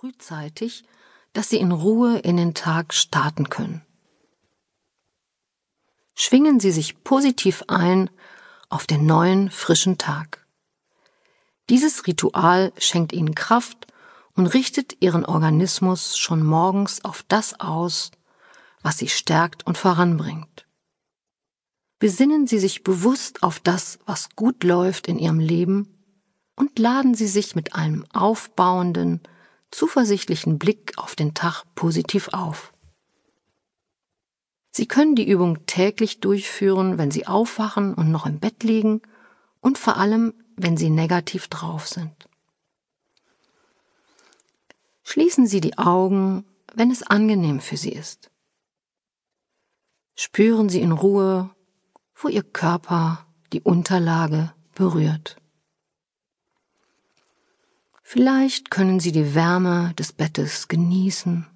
frühzeitig, dass Sie in Ruhe in den Tag starten können. Schwingen Sie sich positiv ein auf den neuen, frischen Tag. Dieses Ritual schenkt Ihnen Kraft und richtet Ihren Organismus schon morgens auf das aus, was Sie stärkt und voranbringt. Besinnen Sie sich bewusst auf das, was gut läuft in Ihrem Leben und laden Sie sich mit einem aufbauenden, zuversichtlichen Blick auf den Tag positiv auf. Sie können die Übung täglich durchführen, wenn Sie aufwachen und noch im Bett liegen und vor allem, wenn Sie negativ drauf sind. Schließen Sie die Augen, wenn es angenehm für Sie ist. Spüren Sie in Ruhe, wo Ihr Körper die Unterlage berührt. Vielleicht können Sie die Wärme des Bettes genießen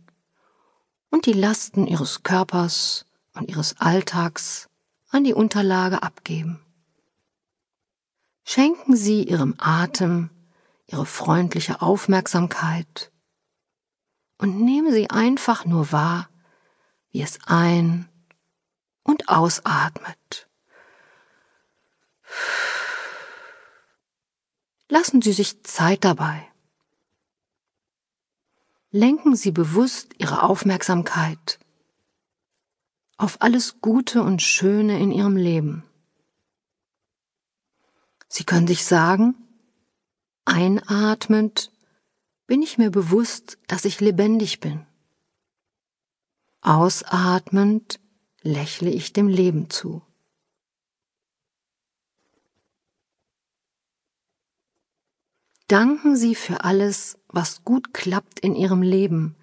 und die Lasten Ihres Körpers und ihres Alltags an die Unterlage abgeben. Schenken Sie Ihrem Atem Ihre freundliche Aufmerksamkeit und nehmen Sie einfach nur wahr, wie es ein- und ausatmet. Lassen Sie sich Zeit dabei. Lenken Sie bewusst Ihre Aufmerksamkeit auf alles Gute und Schöne in ihrem Leben. Sie können sich sagen, einatmend bin ich mir bewusst, dass ich lebendig bin. Ausatmend lächle ich dem Leben zu. Danken Sie für alles, was gut klappt in Ihrem Leben,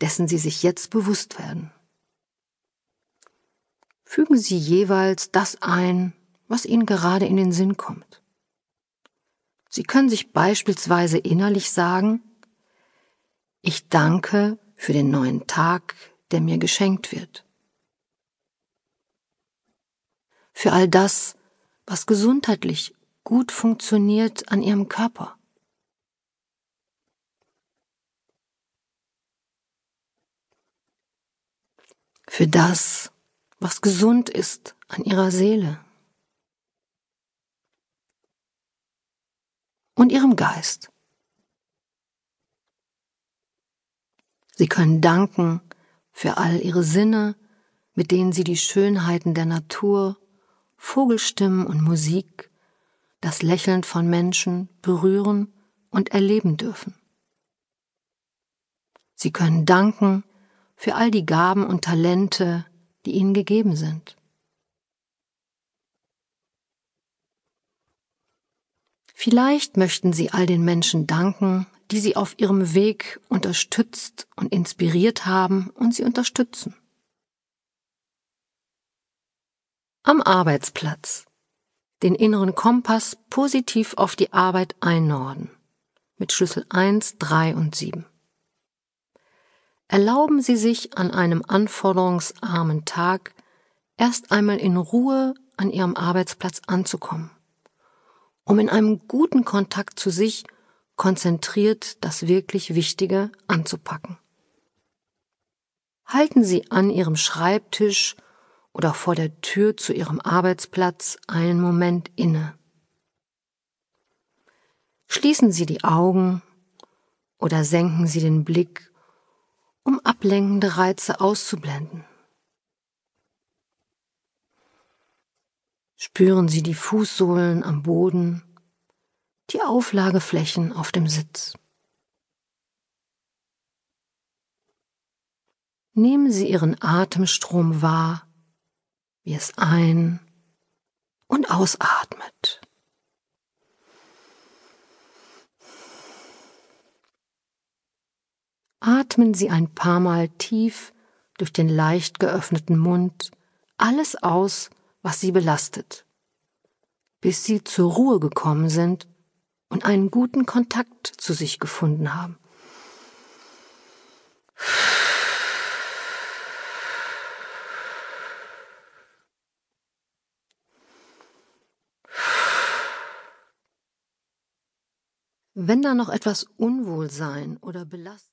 dessen Sie sich jetzt bewusst werden fügen Sie jeweils das ein, was Ihnen gerade in den Sinn kommt. Sie können sich beispielsweise innerlich sagen, ich danke für den neuen Tag, der mir geschenkt wird. Für all das, was gesundheitlich gut funktioniert an Ihrem Körper. Für das, was gesund ist an ihrer Seele und ihrem Geist. Sie können danken für all ihre Sinne, mit denen sie die Schönheiten der Natur, Vogelstimmen und Musik, das Lächeln von Menschen berühren und erleben dürfen. Sie können danken für all die Gaben und Talente, die ihnen gegeben sind. Vielleicht möchten Sie all den Menschen danken, die Sie auf Ihrem Weg unterstützt und inspiriert haben und Sie unterstützen. Am Arbeitsplatz. Den inneren Kompass positiv auf die Arbeit einnorden. Mit Schlüssel 1, 3 und 7. Erlauben Sie sich an einem anforderungsarmen Tag erst einmal in Ruhe an Ihrem Arbeitsplatz anzukommen, um in einem guten Kontakt zu sich konzentriert das wirklich Wichtige anzupacken. Halten Sie an Ihrem Schreibtisch oder vor der Tür zu Ihrem Arbeitsplatz einen Moment inne. Schließen Sie die Augen oder senken Sie den Blick um ablenkende Reize auszublenden. Spüren Sie die Fußsohlen am Boden, die Auflageflächen auf dem Sitz. Nehmen Sie Ihren Atemstrom wahr, wie es ein- und ausatmet. Atmen Sie ein paar Mal tief durch den leicht geöffneten Mund alles aus, was Sie belastet, bis Sie zur Ruhe gekommen sind und einen guten Kontakt zu sich gefunden haben. Wenn da noch etwas Unwohlsein oder Belastung